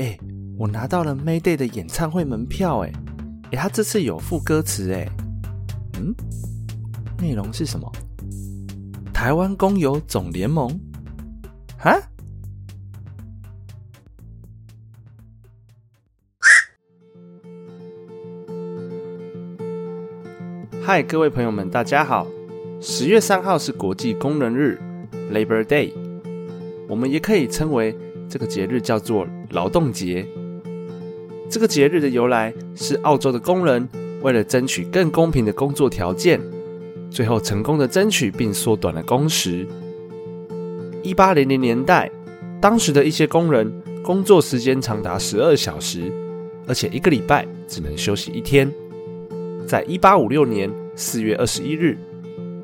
哎，我拿到了 Mayday 的演唱会门票，哎，哎，他这次有副歌词，哎，嗯，内容是什么？台湾工友总联盟？哈？嗨，各位朋友们，大家好！十月三号是国际工人日 （Labor Day），我们也可以称为这个节日叫做劳动节。这个节日的由来是澳洲的工人为了争取更公平的工作条件，最后成功的争取并缩短了工时。一八零零年代，当时的一些工人工作时间长达十二小时，而且一个礼拜只能休息一天。在一八五六年四月二十一日，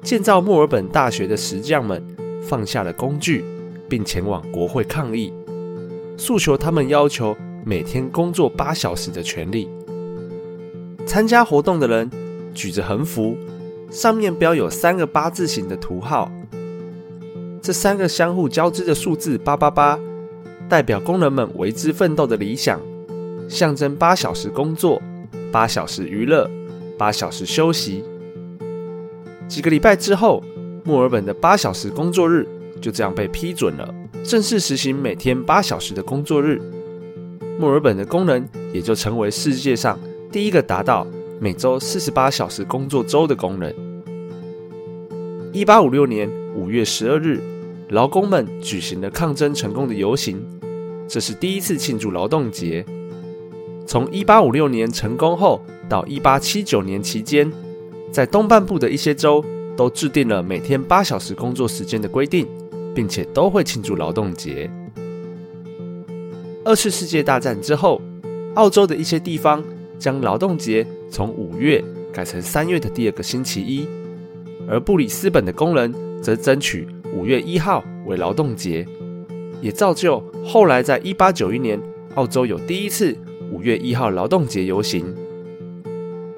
建造墨尔本大学的石匠们放下了工具，并前往国会抗议，诉求他们要求每天工作八小时的权利。参加活动的人举着横幅，上面标有三个八字形的图号，这三个相互交织的数字八八八，代表工人们为之奋斗的理想，象征八小时工作，八小时娱乐。八小时休息。几个礼拜之后，墨尔本的八小时工作日就这样被批准了，正式实行每天八小时的工作日。墨尔本的工人也就成为世界上第一个达到每周四十八小时工作周的工人。一八五六年五月十二日，劳工们举行了抗争成功的游行，这是第一次庆祝劳动节。从一八五六年成功后。到一八七九年期间，在东半部的一些州都制定了每天八小时工作时间的规定，并且都会庆祝劳动节。二次世界大战之后，澳洲的一些地方将劳动节从五月改成三月的第二个星期一，而布里斯本的工人则争取五月一号为劳动节，也造就后来在一八九一年澳洲有第一次五月一号劳动节游行。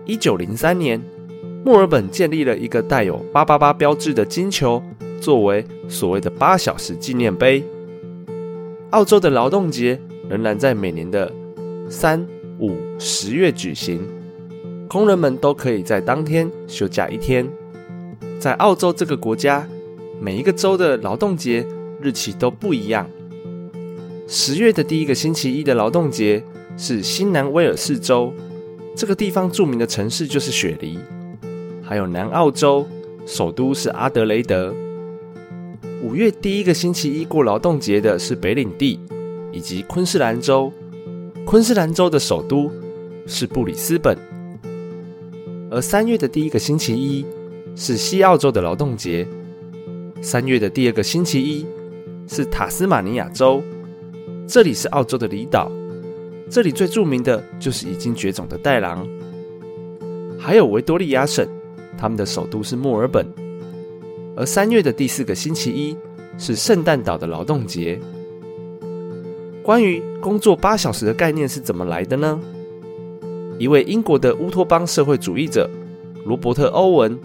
一九零三年，墨尔本建立了一个带有八八八标志的金球，作为所谓的八小时纪念碑。澳洲的劳动节仍然在每年的三、五、十月举行，工人们都可以在当天休假一天。在澳洲这个国家，每一个州的劳动节日期都不一样。十月的第一个星期一的劳动节是新南威尔士州。这个地方著名的城市就是雪梨，还有南澳洲首都是阿德雷德。五月第一个星期一过劳动节的是北领地以及昆士兰州，昆士兰州的首都是布里斯本。而三月的第一个星期一是西澳洲的劳动节，三月的第二个星期一是塔斯马尼亚州，这里是澳洲的离岛。这里最著名的就是已经绝种的袋狼，还有维多利亚省，他们的首都是墨尔本。而三月的第四个星期一是圣诞岛的劳动节。关于工作八小时的概念是怎么来的呢？一位英国的乌托邦社会主义者罗伯特·欧文，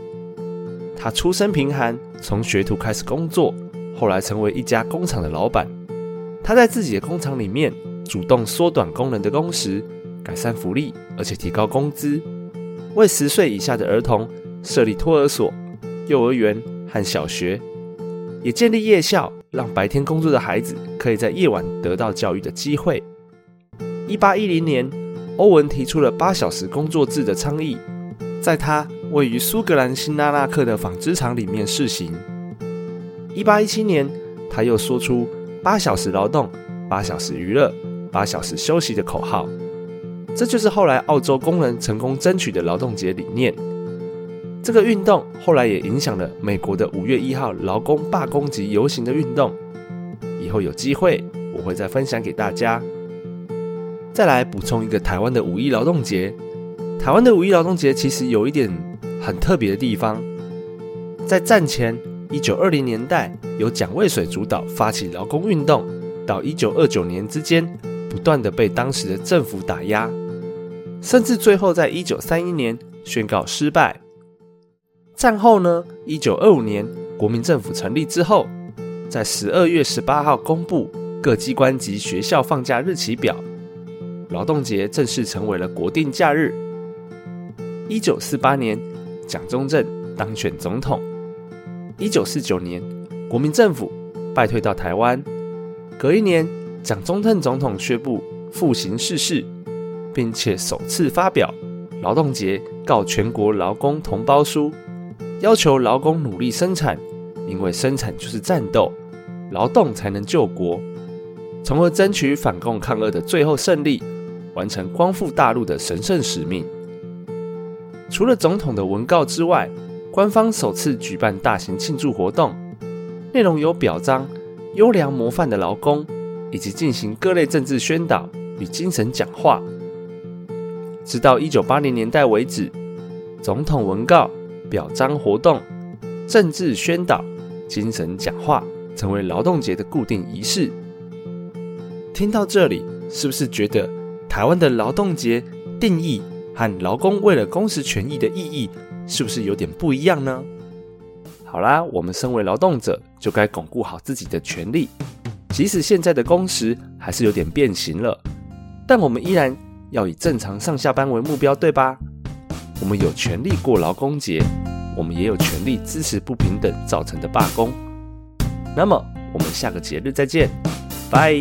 他出身贫寒，从学徒开始工作，后来成为一家工厂的老板。他在自己的工厂里面。主动缩短工人的工时，改善福利，而且提高工资，为十岁以下的儿童设立托儿所、幼儿园和小学，也建立夜校，让白天工作的孩子可以在夜晚得到教育的机会。一八一零年，欧文提出了八小时工作制的倡议，在他位于苏格兰新拉纳克的纺织厂里面试行。一八一七年，他又说出八小时劳动，八小时娱乐。八小时休息的口号，这就是后来澳洲工人成功争取的劳动节理念。这个运动后来也影响了美国的五月一号劳工罢工及游行的运动。以后有机会我会再分享给大家。再来补充一个台湾的五一劳动节。台湾的五一劳动节其实有一点很特别的地方，在战前一九二零年代，由蒋渭水主导发起劳工运动，到一九二九年之间。不断的被当时的政府打压，甚至最后在一九三一年宣告失败。战后呢，一九二五年国民政府成立之后，在十二月十八号公布各机关及学校放假日期表，劳动节正式成为了国定假日。一九四八年，蒋中正当选总统。一九四九年，国民政府败退到台湾。隔一年，蒋中正总统宣布复行逝世，并且首次发表劳动节告全国劳工同胞书，要求劳工努力生产，因为生产就是战斗，劳动才能救国，从而争取反共抗俄的最后胜利，完成光复大陆的神圣使命。除了总统的文告之外，官方首次举办大型庆祝活动，内容有表彰优良模范的劳工，以及进行各类政治宣导与精神讲话。直到一九八零年代为止，总统文告、表彰活动、政治宣导、精神讲话成为劳动节的固定仪式。听到这里，是不是觉得台湾的劳动节定义？和劳工为了工时权益的意义，是不是有点不一样呢？好啦，我们身为劳动者，就该巩固好自己的权利。即使现在的工时还是有点变形了，但我们依然要以正常上下班为目标，对吧？我们有权利过劳工节，我们也有权利支持不平等造成的罢工。那么，我们下个节日再见，拜。